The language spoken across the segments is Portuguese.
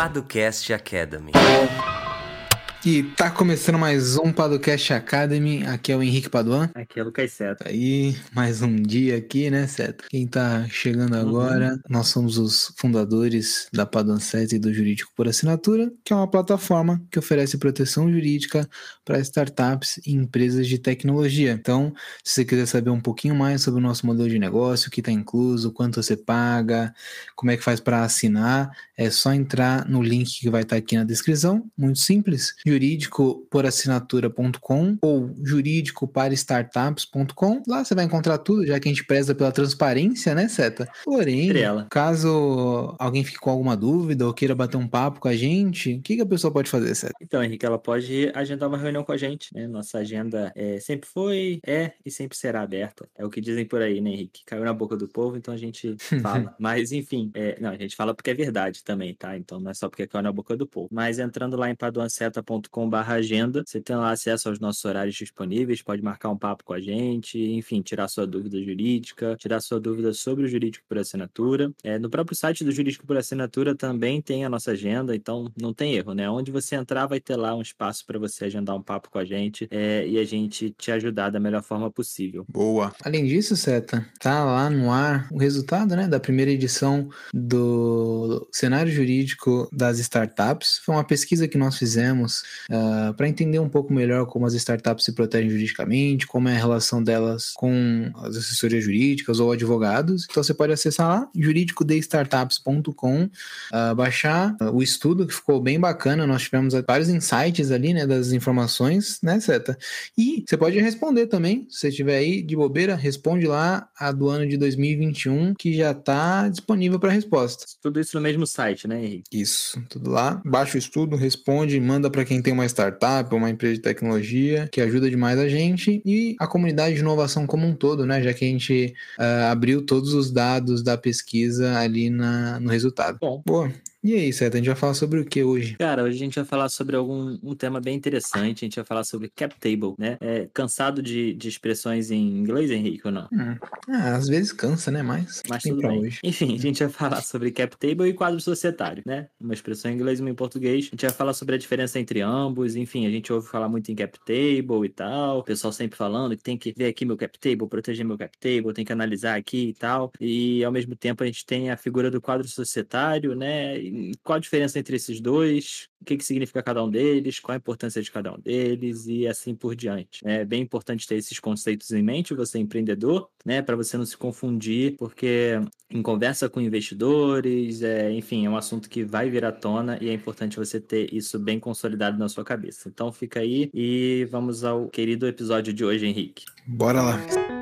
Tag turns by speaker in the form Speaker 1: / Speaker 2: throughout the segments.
Speaker 1: Paducast Academy.
Speaker 2: E tá começando mais um Padocast Academy. Aqui é o Henrique Paduan.
Speaker 3: Aqui é o Lucas Seta.
Speaker 2: Aí, mais um dia aqui, né, Seta? Quem tá chegando agora, uhum. nós somos os fundadores da Paduan 7 e do Jurídico por Assinatura, que é uma plataforma que oferece proteção jurídica para startups e empresas de tecnologia. Então, se você quiser saber um pouquinho mais sobre o nosso modelo de negócio, o que está incluso, quanto você paga, como é que faz para assinar, é só entrar no link que vai estar tá aqui na descrição. Muito simples por assinatura.com ou jurídico para startups.com. Lá você vai encontrar tudo, já que a gente preza pela transparência, né, Seta? Porém, caso alguém fique com alguma dúvida ou queira bater um papo com a gente, o que, que a pessoa pode fazer, Seta?
Speaker 3: Então, Henrique, ela pode agendar uma reunião com a gente, né? Nossa agenda é, sempre foi, é e sempre será aberta. É o que dizem por aí, né, Henrique? Caiu na boca do povo, então a gente fala. Mas, enfim, é, não, a gente fala porque é verdade também, tá? Então não é só porque caiu na boca do povo. Mas entrando lá em paduanceta.com agenda. Você tem lá acesso aos nossos horários disponíveis, pode marcar um papo com a gente, enfim, tirar sua dúvida jurídica, tirar sua dúvida sobre o jurídico por assinatura. É, no próprio site do Jurídico por Assinatura também tem a nossa agenda, então não tem erro, né? Onde você entrar vai ter lá um espaço para você agendar um papo com a gente é, e a gente te ajudar da melhor forma possível.
Speaker 2: Boa. Além disso, Seta, tá lá no ar o resultado, né, da primeira edição do cenário jurídico das startups. Foi uma pesquisa que nós fizemos uh, ah, para entender um pouco melhor como as startups se protegem juridicamente, como é a relação delas com as assessorias jurídicas ou advogados. Então você pode acessar lá, juridicodestartups.com, uh, ah, baixar uh, o estudo, que ficou bem bacana. Nós tivemos vários insights ali, né, das informações, né, Seta? E você pode responder também, se você estiver aí de bobeira, responde lá a do ano de 2021, que já está disponível para resposta.
Speaker 3: Tudo isso no mesmo site, né, Henrique?
Speaker 2: Isso, tudo lá. Baixa o estudo, responde, manda para quem tem uma startup, uma empresa de tecnologia, que ajuda demais a gente, e a comunidade de inovação como um todo, né? Já que a gente uh, abriu todos os dados da pesquisa ali na, no resultado.
Speaker 3: Bom.
Speaker 2: Boa. E aí, Seta, a gente vai falar sobre o que hoje?
Speaker 3: Cara, hoje a gente vai falar sobre algum um tema bem interessante. A gente vai falar sobre cap table, né? É, cansado de, de expressões em inglês, Henrique, ou não?
Speaker 2: Hum. Ah, às vezes cansa, né? Mas,
Speaker 3: Mas tudo bem. Hoje. Enfim, a gente vai falar sobre cap table e quadro societário, né? Uma expressão em inglês e uma em português. A gente vai falar sobre a diferença entre ambos. Enfim, a gente ouve falar muito em cap table e tal. O pessoal sempre falando que tem que ver aqui meu cap table, proteger meu cap table, tem que analisar aqui e tal. E ao mesmo tempo a gente tem a figura do quadro societário, né? Qual a diferença entre esses dois, o que, que significa cada um deles, qual a importância de cada um deles e assim por diante. É bem importante ter esses conceitos em mente, você é empreendedor, né, para você não se confundir, porque em conversa com investidores, é, enfim, é um assunto que vai vir à tona e é importante você ter isso bem consolidado na sua cabeça. Então fica aí e vamos ao querido episódio de hoje, Henrique.
Speaker 2: Bora lá.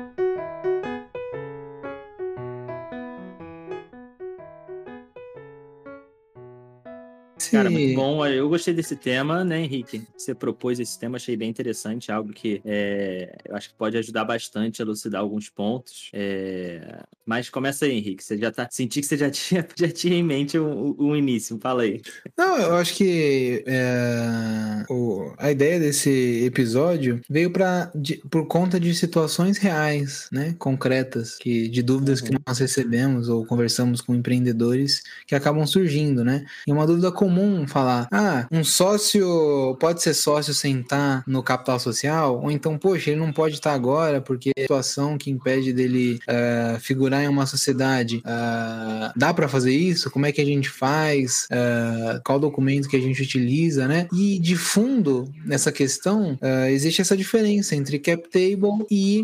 Speaker 3: Cara, muito bom. Eu gostei desse tema, né, Henrique? Você propôs esse tema, achei bem interessante, algo que é, eu acho que pode ajudar bastante a elucidar alguns pontos. É... Mas começa aí, Henrique. Você já tá. Senti que você já tinha, já tinha em mente o, o, o início. Fala aí.
Speaker 2: Não, eu acho que é, o, a ideia desse episódio veio para por conta de situações reais, né? Concretas, que, de dúvidas uhum. que nós recebemos ou conversamos com empreendedores que acabam surgindo, né? E uma dúvida comum comum falar, ah, um sócio pode ser sócio sem estar no capital social, ou então, poxa, ele não pode estar agora porque a situação que impede dele uh, figurar em uma sociedade, uh, dá para fazer isso? Como é que a gente faz? Uh, qual documento que a gente utiliza, né? E de fundo nessa questão existe essa diferença entre cap table e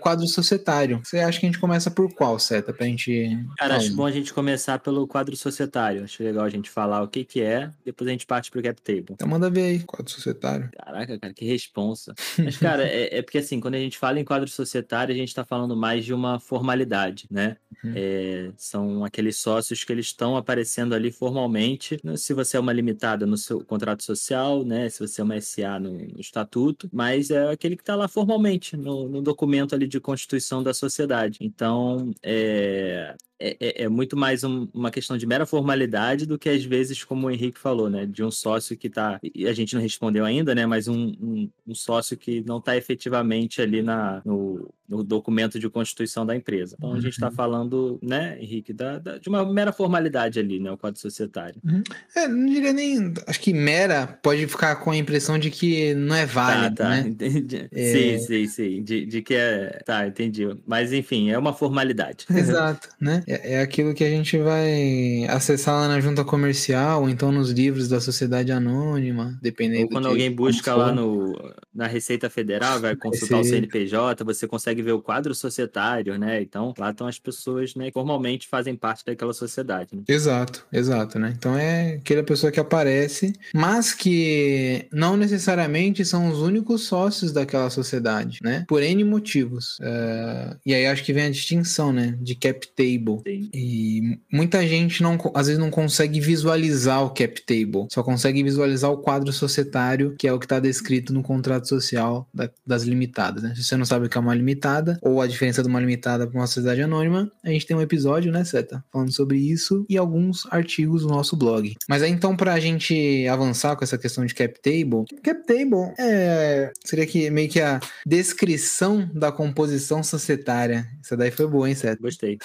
Speaker 2: quadro societário. Você acha que a gente começa por qual, Seta, pra gente...
Speaker 3: Cara, acho bom a gente começar pelo quadro societário. Acho legal a gente falar o que que é, depois a gente parte pro cap table.
Speaker 2: Então manda ver aí, quadro societário.
Speaker 3: Caraca, cara, que responsa. Mas, cara, é, é, porque assim, quando a gente fala em quadro societário, a gente tá falando mais de uma formalidade, né? Uhum. É, são aqueles sócios que eles estão aparecendo ali formalmente, né? se você é uma limitada no seu contrato social, né? Se você é uma SA no, no estatuto, mas é aquele que tá lá formalmente, no, no documento ali de constituição da sociedade. Então, é, é, é, é, muito mais um, uma questão de mera formalidade do que às vezes, como o Henrique falou, né? De um sócio que está E a gente não respondeu ainda, né? Mas um, um, um sócio que não está efetivamente ali na, no, no documento de constituição da empresa. Então a gente está uhum. falando, né, Henrique, da, da, de uma mera formalidade ali, né, o Código Societário.
Speaker 2: Uhum. É, não diria nem, acho que mera pode ficar com a impressão de que não é válido, tá, tá, né?
Speaker 3: Entendi. É... Sim, sim, sim, de, de que é, tá, entendi. Mas enfim, é uma formalidade.
Speaker 2: Exato, né? É, é aquilo que a gente vai acessar lá na junta comercial, ou então nos livros da sociedade anônima, dependendo. Ou
Speaker 3: quando alguém busca lá no, na Receita Federal, vai consultar o CNPJ, você consegue ver o quadro societário, né? Então, lá estão as pessoas, né, que formalmente fazem parte daquela sociedade. Né?
Speaker 2: Exato, exato, né? Então é aquela pessoa que aparece, mas que não necessariamente são os únicos sócios daquela sociedade, né? Por N motivos. Uh, e aí acho que vem a distinção, né? De cap table. Sim. E muita gente não, às vezes não consegue visualizar o cap table, só consegue visualizar o quadro societário, que é o que está descrito no contrato social da, das limitadas, né? Se você não sabe o que é uma limitada, ou a diferença de uma limitada para uma sociedade anônima, a gente tem um episódio, né, Seta? Falando sobre isso e alguns artigos no nosso blog. Mas aí então, para a gente avançar com essa questão de cap table, cap table é, seria que meio que a descrição da composição societária. Essa daí foi boa, hein, Seta?
Speaker 3: Gostei.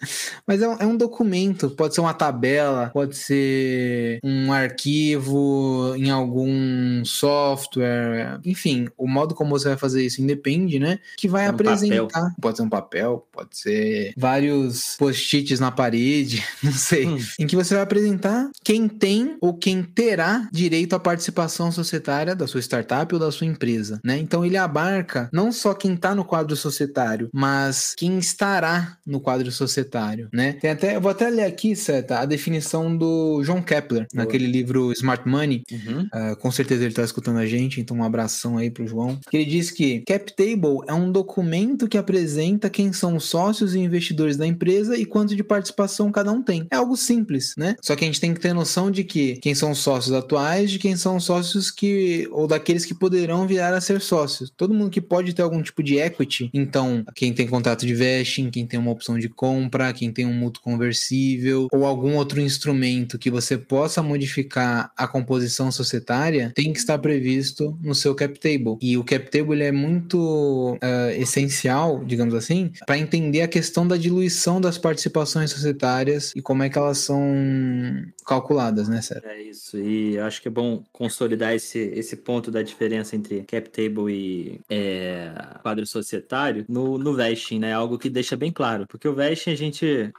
Speaker 2: Mas é um, é um, documento, pode ser uma tabela, pode ser um arquivo em algum software, enfim, o modo como você vai fazer isso independe, né? Que vai é um apresentar. Papel. Pode ser um papel, pode ser vários post-its na parede, não sei. Hum. Em que você vai apresentar quem tem ou quem terá direito à participação societária da sua startup ou da sua empresa, né? Então ele abarca não só quem está no quadro societário, mas quem estará no quadro societário né? Tem até, eu vou até ler aqui, Seta, a definição do John Kepler, Boa. naquele livro Smart Money. Uhum. Uh, com certeza ele está escutando a gente, então um abração aí pro João. Ele diz que Cap Table é um documento que apresenta quem são os sócios e investidores da empresa e quanto de participação cada um tem. É algo simples, né? Só que a gente tem que ter noção de que quem são os sócios atuais, de quem são os sócios que ou daqueles que poderão virar a ser sócios. Todo mundo que pode ter algum tipo de equity, então quem tem contrato de vesting, quem tem uma opção de compra quem tem um mútuo conversível ou algum outro instrumento que você possa modificar a composição societária, tem que estar previsto no seu cap table. E o cap table é muito uh, essencial, digamos assim, para entender a questão da diluição das participações societárias e como é que elas são calculadas, né, Sérgio?
Speaker 3: É isso. E acho que é bom consolidar esse, esse ponto da diferença entre cap table e é, quadro societário no, no vesting, né? Algo que deixa bem claro. Porque o vesting a gente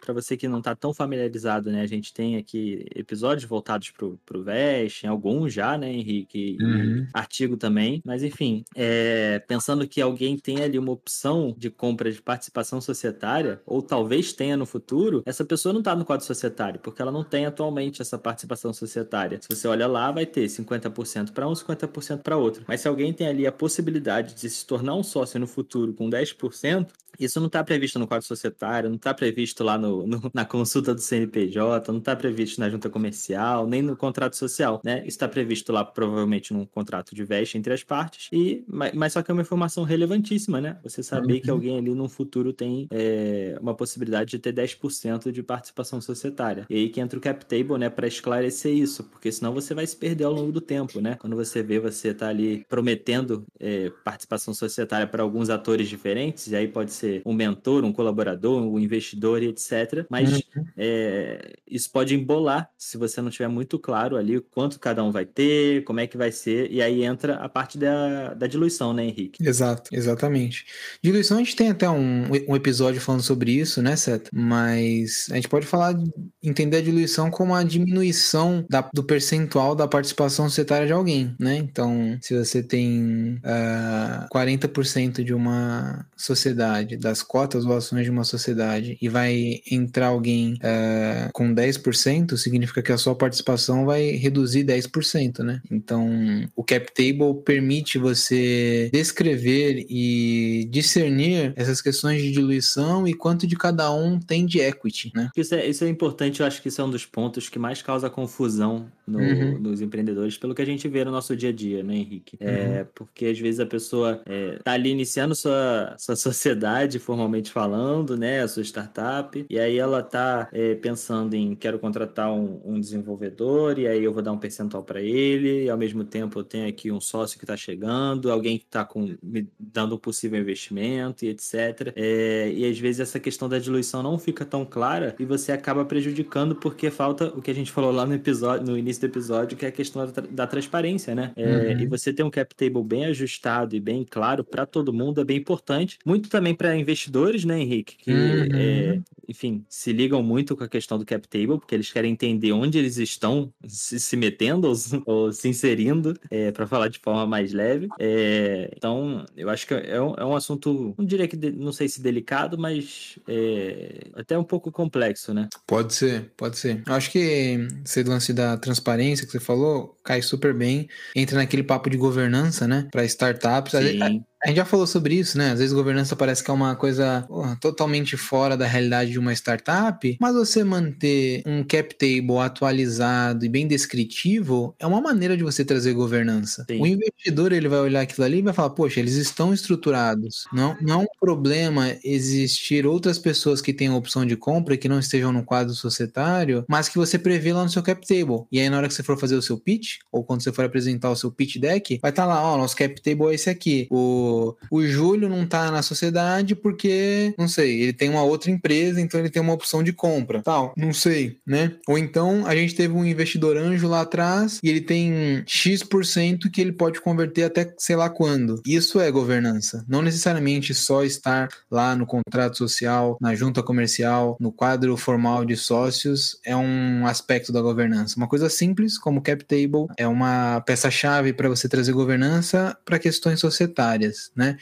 Speaker 3: para você que não está tão familiarizado, né? A gente tem aqui episódios voltados pro, pro Vest, alguns já, né, Henrique? Uhum. artigo também. Mas enfim, é, pensando que alguém tem ali uma opção de compra de participação societária, ou talvez tenha no futuro, essa pessoa não está no quadro societário, porque ela não tem atualmente essa participação societária. Se você olha lá, vai ter 50% para um, 50% para outro. Mas se alguém tem ali a possibilidade de se tornar um sócio no futuro com 10%, isso não está previsto no quadro societário, não está previsto lá no, no, na consulta do CNPJ, não está previsto na junta comercial, nem no contrato social, né? Está previsto lá provavelmente num contrato de veste entre as partes, e mas, mas só que é uma informação relevantíssima, né? Você saber uhum. que alguém ali no futuro tem é, uma possibilidade de ter 10% de participação societária. E aí que entra o cap table, né, para esclarecer isso, porque senão você vai se perder ao longo do tempo, né? Quando você vê você tá ali prometendo é, participação societária para alguns atores diferentes, e aí pode ser ser um mentor, um colaborador, um investidor e etc. Mas uhum. é, isso pode embolar se você não tiver muito claro ali quanto cada um vai ter, como é que vai ser, e aí entra a parte da, da diluição, né, Henrique?
Speaker 2: Exato, exatamente. Diluição, a gente tem até um, um episódio falando sobre isso, né, Seta? Mas a gente pode falar, entender a diluição como a diminuição da, do percentual da participação societária de alguém, né? Então, se você tem uh, ah, 40% de uma sociedade das cotas ou ações de uma sociedade e vai entrar alguém uh, com 10%, significa que a sua participação vai reduzir 10%, né? Então, o cap table permite você descrever e discernir essas questões de diluição e quanto de cada um tem de equity, né?
Speaker 3: Isso é, isso é importante, eu acho que isso é um dos pontos que mais causa confusão no, uhum. nos empreendedores, pelo que a gente vê no nosso dia a dia, né, Henrique? É, uhum. Porque às vezes a pessoa é, tá ali iniciando sua, sua sociedade, formalmente falando, né, a sua startup, e aí ela tá é, pensando em quero contratar um, um, desenvolvedor, e aí eu vou dar um percentual para ele, e ao mesmo tempo eu tenho aqui um sócio que está chegando, alguém que está me dando um possível investimento e etc. É, e às vezes essa questão da diluição não fica tão clara e você acaba prejudicando porque falta o que a gente falou lá no episódio, no início do episódio, que é a questão da, da transparência, né? É, uhum. E você ter um cap table bem ajustado e bem claro para todo mundo é bem importante. Muito também para investidores, né, Henrique? Que, uhum. é, enfim, se ligam muito com a questão do cap table, porque eles querem entender onde eles estão se, se metendo ou, ou, se inserindo, é, para falar de forma mais leve. É, então, eu acho que é um, é um assunto, não diria que, de, não sei se delicado, mas é, até um pouco complexo, né?
Speaker 2: Pode ser, pode ser. Eu acho que esse lance da transparência que você falou cai super bem. Entra naquele papo de governança, né? Para startups. Sim. A gente já falou sobre isso, né? Às vezes governança parece que é uma coisa totalmente fora da realidade de uma startup, mas você manter um cap table atualizado e bem descritivo é uma maneira de você trazer governança. Sim. O investidor ele vai olhar aquilo ali e vai falar: poxa, eles estão estruturados. Não, não é um problema existir outras pessoas que tenham opção de compra e que não estejam no quadro societário, mas que você prevê lá no seu cap table. E aí, na hora que você for fazer o seu pitch, ou quando você for apresentar o seu pitch deck, vai estar tá lá: ó, nosso cap table é esse aqui. O o, Júlio não tá na sociedade porque, não sei, ele tem uma outra empresa, então ele tem uma opção de compra, tal, não sei, né? Ou então a gente teve um investidor anjo lá atrás e ele tem X% que ele pode converter até sei lá quando. Isso é governança. Não necessariamente só estar lá no contrato social, na junta comercial, no quadro formal de sócios é um aspecto da governança. Uma coisa simples, como o cap table, é uma peça-chave para você trazer governança para questões societárias né?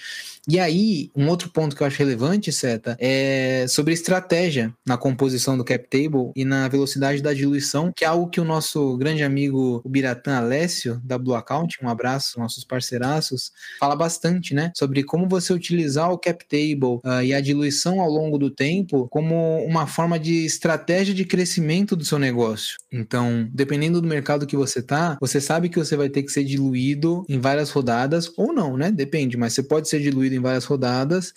Speaker 2: E aí, um outro ponto que eu acho relevante, Seta, é sobre estratégia na composição do cap table e na velocidade da diluição, que é algo que o nosso grande amigo Biratã Alessio, da Blue Account, um abraço, nossos parceiraços, fala bastante, né? Sobre como você utilizar o cap table uh, e a diluição ao longo do tempo como uma forma de estratégia de crescimento do seu negócio. Então, dependendo do mercado que você tá, você sabe que você vai ter que ser diluído em várias rodadas ou não, né? Depende, mas você pode ser diluído em várias rodadas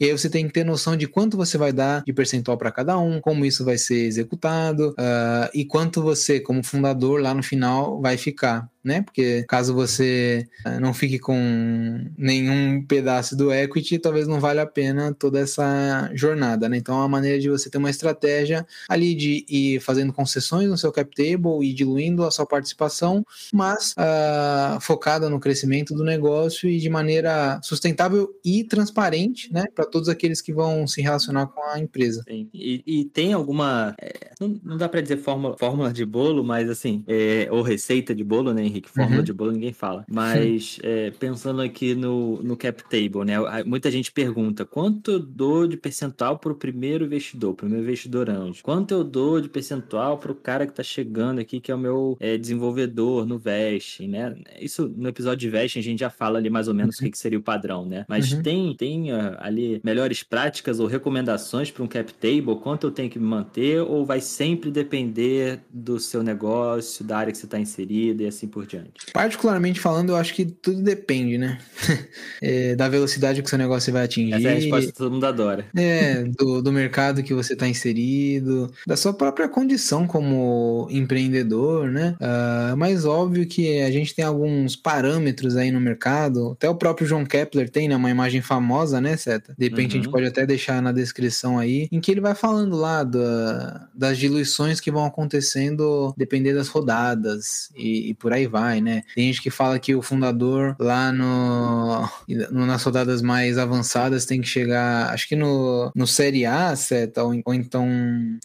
Speaker 2: e aí você tem que ter noção de quanto você vai dar de percentual para cada um, como isso vai ser executado uh, e quanto você, como fundador, lá no final vai ficar né? Porque caso você eh, não fique com nenhum pedaço do equity, talvez não valha a pena toda essa jornada, né? Então é uma maneira de você ter uma estratégia ali de ir fazendo concessões no seu cap table e diluindo a sua participação, mas uh, focada no crescimento do negócio e de maneira sustentável e transparente, né? Para todos aqueles que vão se relacionar com a empresa.
Speaker 3: E, e tem alguma. É, não, não, dá para dizer fórmula, fórmula de bolo, mas assim, é, ou receita de bolo, né, Henrique? Fórmula uhum. de bolo ninguém fala. Mas é, pensando aqui no, no cap table, né? Muita gente pergunta quanto eu dou de percentual para o primeiro investidor, primeiro investidor anjo? Quanto eu dou de percentual para o cara que está chegando aqui, que é o meu é, desenvolvedor no vesting, né? Isso no episódio de vesting a gente já fala ali mais ou menos uhum. o que, que, seria o padrão, né? Mas uhum. tem, tem uh, ali melhores práticas ou recomendações para um cap table? Quanto eu tenho que me manter? Ou vai sempre depender do seu negócio, da área que você está inserido e assim por diante?
Speaker 2: Particularmente falando, eu acho que tudo depende, né? é, da velocidade que o seu negócio vai atingir. Essa
Speaker 3: é a resposta que todo mundo adora.
Speaker 2: É, do, do mercado que você está inserido, da sua própria condição como empreendedor, né? Uh, mas óbvio que a gente tem alguns parâmetros aí no mercado, até o próprio João Kepler tem, né? Uma imagem famosa, né, Seta? De repente uhum. a gente uhum. pode até deixar na descrição aí, em que ele vai falando lá da, das diluições que vão acontecendo dependendo das rodadas e, e por aí vai né? Tem gente que fala que o fundador lá no, no nas rodadas mais avançadas tem que chegar, acho que no, no Série A, certo? Ou, ou então,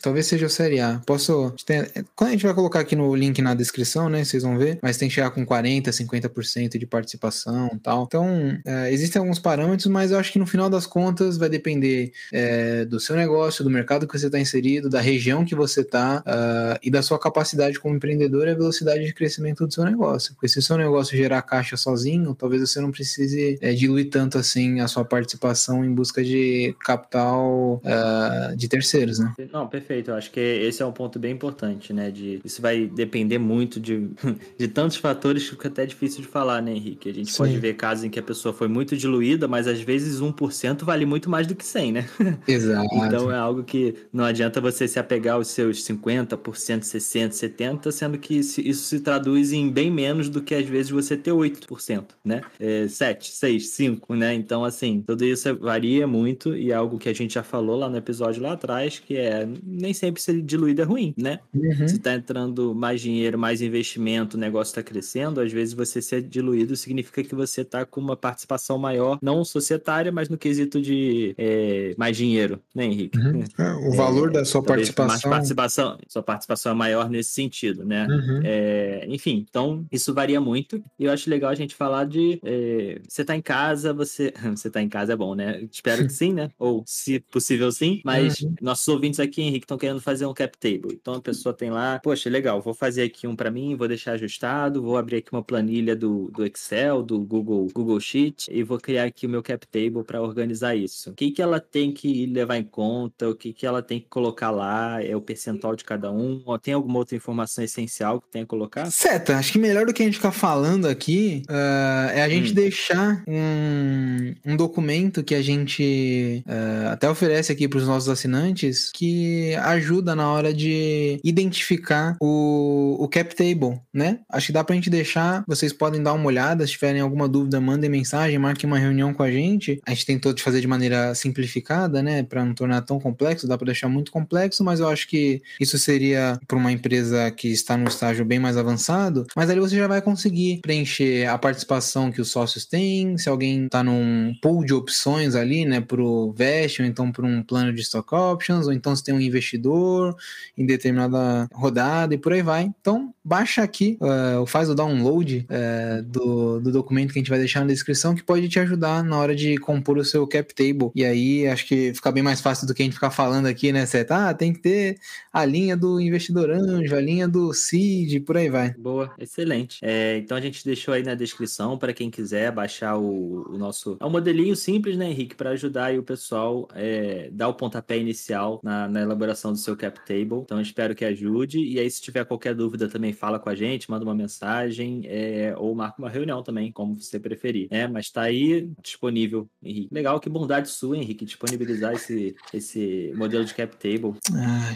Speaker 2: talvez seja o Série A. Posso. Quando a gente vai colocar aqui no link na descrição, né? Vocês vão ver, mas tem que chegar com 40, 50% de participação tal. Então, é, existem alguns parâmetros, mas eu acho que no final das contas vai depender é, do seu negócio, do mercado que você está inserido, da região que você está uh, e da sua capacidade como empreendedor e a velocidade de crescimento do seu negócio negócio. Porque se o seu negócio gerar caixa sozinho, talvez você não precise é, diluir tanto assim a sua participação em busca de capital uh, de terceiros, né?
Speaker 3: Não, perfeito. Eu acho que esse é um ponto bem importante, né? De, isso vai depender muito de, de tantos fatores que fica até difícil de falar, né, Henrique? A gente Sim. pode ver casos em que a pessoa foi muito diluída, mas às vezes 1% vale muito mais do que 100, né?
Speaker 2: Exato.
Speaker 3: então é algo que não adianta você se apegar aos seus 50%, 60%, 70%, sendo que isso se traduz em bem menos do que às vezes você ter 8%, né? É 7, 6, 5, né? Então, assim, tudo isso varia muito e é algo que a gente já falou lá no episódio lá atrás, que é nem sempre ser diluído é ruim, né? Uhum. Se tá entrando mais dinheiro, mais investimento, o negócio está crescendo, às vezes você ser diluído significa que você tá com uma participação maior, não societária, mas no quesito de é, mais dinheiro, né, Henrique?
Speaker 2: Uhum. É, o valor é, da sua participação. Mais
Speaker 3: participação. Sua participação é maior nesse sentido, né? Uhum. É, enfim, então isso varia muito. E eu acho legal a gente falar de é, você tá em casa, você. Você tá em casa é bom, né? Espero que sim, né? Ou, se possível, sim. Mas uhum. nossos ouvintes aqui, Henrique, estão querendo fazer um cap table. Então a pessoa tem lá, poxa, legal, vou fazer aqui um para mim, vou deixar ajustado, vou abrir aqui uma planilha do, do Excel, do Google, Google Sheet, e vou criar aqui o meu cap table para organizar isso. O que, que ela tem que levar em conta? O que, que ela tem que colocar lá? É o percentual de cada um? Ou tem alguma outra informação essencial que tenha que colocar?
Speaker 2: Certo, acho que melhor do que a gente ficar falando aqui uh, é a gente hum. deixar um, um documento que a gente uh, até oferece aqui para os nossos assinantes que ajuda na hora de identificar o, o cap table, né? Acho que dá para a gente deixar, vocês podem dar uma olhada, se tiverem alguma dúvida, mandem mensagem, marquem uma reunião com a gente. A gente tentou de fazer de maneira simplificada, né, para não tornar tão complexo, dá para deixar muito complexo, mas eu acho que isso seria para uma empresa que está num estágio bem mais avançado, mas ali você já vai conseguir preencher a participação que os sócios têm, se alguém está num pool de opções ali, né, pro vest, ou então para um plano de stock options, ou então se tem um investidor em determinada rodada e por aí vai. Então, baixa aqui, uh, faz o download uh, do, do documento que a gente vai deixar na descrição, que pode te ajudar na hora de compor o seu cap table. E aí, acho que fica bem mais fácil do que a gente ficar falando aqui, né, Seth? Ah, tem que ter a linha do investidor anjo, a linha do seed, por aí vai.
Speaker 3: Boa. É, então a gente deixou aí na descrição para quem quiser baixar o, o, nosso. É um modelinho simples, né, Henrique, para ajudar aí o pessoal é, dar o pontapé inicial na, na, elaboração do seu cap table. Então espero que ajude. E aí, se tiver qualquer dúvida, também fala com a gente, manda uma mensagem é, ou marca uma reunião também, como você preferir. É, mas está aí disponível, Henrique. Legal, que bondade sua, Henrique, disponibilizar esse, esse modelo de cap table.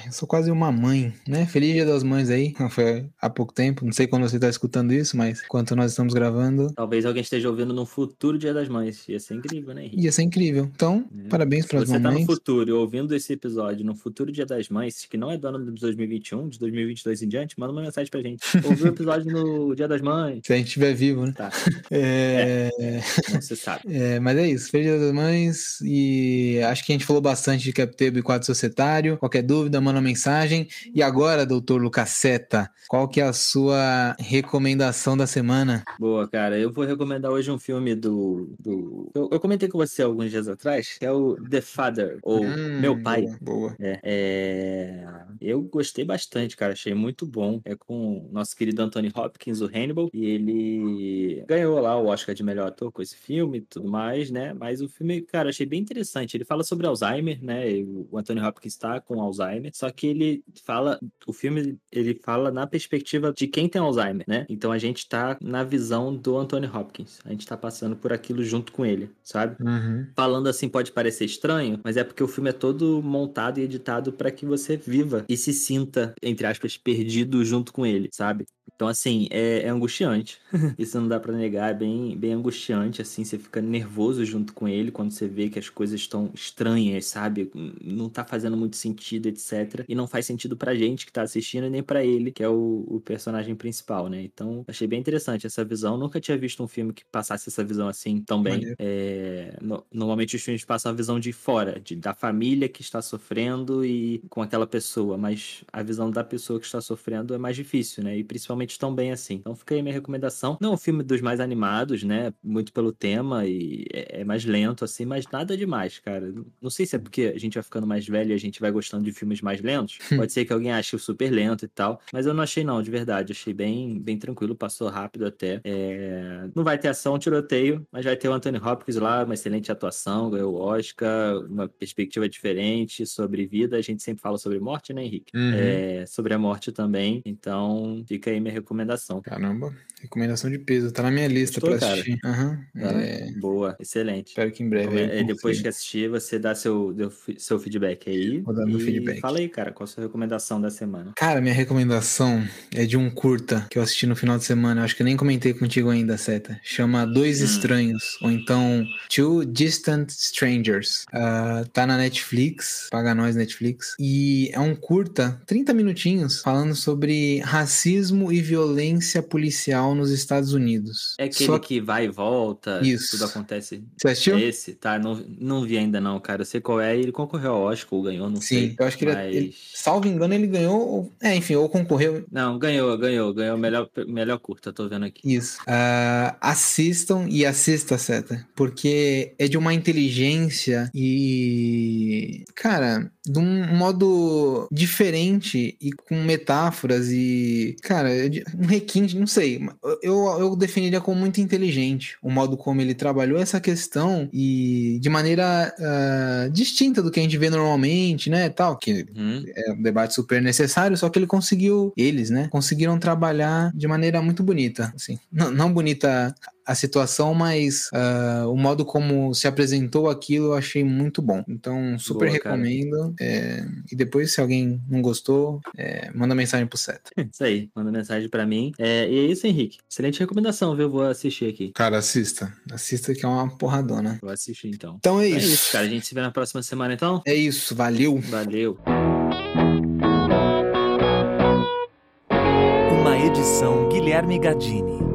Speaker 2: Eu sou quase uma mãe, né? Feliz Dia das Mães aí. Foi há pouco tempo. Não sei quando você está escutando isso, mas enquanto nós estamos gravando.
Speaker 3: Talvez alguém esteja ouvindo no futuro Dia das Mães. Ia ser incrível, né, Henrique?
Speaker 2: Ia ser incrível. Então, é. parabéns para as mamães.
Speaker 3: Você tá no futuro ouvindo esse episódio, no futuro Dia das Mães, que não é do ano de 2021, de 2022 em diante, manda uma mensagem pra gente. Ouviu o episódio no Dia das Mães?
Speaker 2: Se a gente estiver vivo, né?
Speaker 3: Tá. É... é... Não se sabe.
Speaker 2: É, mas é isso. Feliz Dia das Mães. E acho que a gente falou bastante de CapTable e quadro societário. Qualquer dúvida, manda uma mensagem. E agora, doutor Lucaseta, qual que é a sua recomendação da semana?
Speaker 3: Boa, cara. Eu vou recomendar hoje um filme do. do... Eu, eu comentei com você alguns dias atrás, que é o The Father, ou hum, Meu Pai.
Speaker 2: Boa.
Speaker 3: É, é, Eu gostei bastante, cara. Achei muito bom. É com o nosso querido Anthony Hopkins, o Hannibal. E ele ganhou lá o Oscar de melhor ator com esse filme e tudo mais, né? Mas o filme, cara, achei bem interessante. Ele fala sobre Alzheimer, né? O Anthony Hopkins está com Alzheimer. Só que ele fala. O filme ele fala na perspectiva de quem tem Alzheimer, né? Então a gente tá na visão do Anthony Hopkins. A gente tá passando por aquilo junto com ele, sabe?
Speaker 2: Uhum.
Speaker 3: Falando assim pode parecer estranho, mas é porque o filme é todo montado e editado para que você viva e se sinta, entre aspas, perdido junto com ele, sabe? Então, assim, é, é angustiante. Isso não dá para negar, é bem, bem angustiante, assim, você fica nervoso junto com ele quando você vê que as coisas estão estranhas, sabe? Não tá fazendo muito sentido, etc. E não faz sentido pra gente que tá assistindo e nem para ele, que é o, o, personagem principal, né? Então, achei bem interessante essa visão. Nunca tinha visto um filme que passasse essa visão assim tão bem. É, no, normalmente os filmes passam a visão de fora, de, da família que está sofrendo e com aquela pessoa, mas a visão da pessoa que está sofrendo é mais difícil, né? E principalmente necessariamente tão bem assim. Então fica aí minha recomendação. Não é um filme dos mais animados, né? Muito pelo tema e é, é mais lento, assim, mas nada demais, cara. Não sei se é porque a gente vai ficando mais velho e a gente vai gostando de filmes mais lentos. Pode ser que alguém ache super lento e tal. Mas eu não achei, não, de verdade. Achei bem, bem tranquilo, passou rápido até. É... Não vai ter ação, tiroteio, mas vai ter o Anthony Hopkins lá, uma excelente atuação, ganhou o Oscar, uma perspectiva diferente sobre vida. A gente sempre fala sobre morte, né, Henrique? Uhum. É... Sobre a morte também. Então, fica aí minha recomendação.
Speaker 2: Caramba, recomendação de peso. Tá na minha lista Gostou, pra assistir. Uhum.
Speaker 3: É... Boa, excelente.
Speaker 2: Espero que em breve.
Speaker 3: É, depois que assistir, você dá seu, seu feedback aí.
Speaker 2: Vou dar meu feedback.
Speaker 3: Fala aí, cara, qual a sua recomendação da semana?
Speaker 2: Cara, minha recomendação é de um curta que eu assisti no final de semana. Eu acho que eu nem comentei contigo ainda, Seta. Chama Dois hum. Estranhos, ou então Two Distant Strangers. Uh, tá na Netflix, paga nós Netflix. E é um curta, 30 minutinhos, falando sobre racismo e violência policial nos Estados Unidos.
Speaker 3: É aquele Só... que vai e volta, Isso. tudo acontece.
Speaker 2: Você assistiu?
Speaker 3: É esse, tá? Não, não vi ainda não, cara. Eu sei qual é. Ele concorreu ao Oscar ou ganhou, não
Speaker 2: Sim,
Speaker 3: sei.
Speaker 2: eu acho que mas... ele, ele, salvo engano, ele ganhou. É, enfim, ou concorreu.
Speaker 3: Não, ganhou, ganhou. Ganhou melhor, melhor curta, tô vendo aqui.
Speaker 2: Isso. Uh, assistam e assista, Seta. Porque é de uma inteligência e. Cara, de um modo diferente e com metáforas e. Cara, um requinte, não sei. Eu, eu definiria como muito inteligente o modo como ele trabalhou essa questão e de maneira uh, distinta do que a gente vê normalmente, né? Tal, que hum. é um debate super necessário, só que ele conseguiu, eles, né? Conseguiram trabalhar de maneira muito bonita. Assim, não, não bonita a situação, mas uh, o modo como se apresentou aquilo eu achei muito bom. Então, super Boa, recomendo. É, e depois, se alguém não gostou, é, manda mensagem pro Seta.
Speaker 3: Isso aí, manda mensagem para mim. É, e é isso, Henrique. Excelente recomendação, viu? Vou assistir aqui.
Speaker 2: Cara, assista. Assista que é uma porradona.
Speaker 3: Vou assistir então.
Speaker 2: Então é, é isso. isso,
Speaker 3: cara. A gente se vê na próxima semana então?
Speaker 2: É isso, valeu.
Speaker 3: Valeu.
Speaker 1: Uma edição Guilherme Gadini.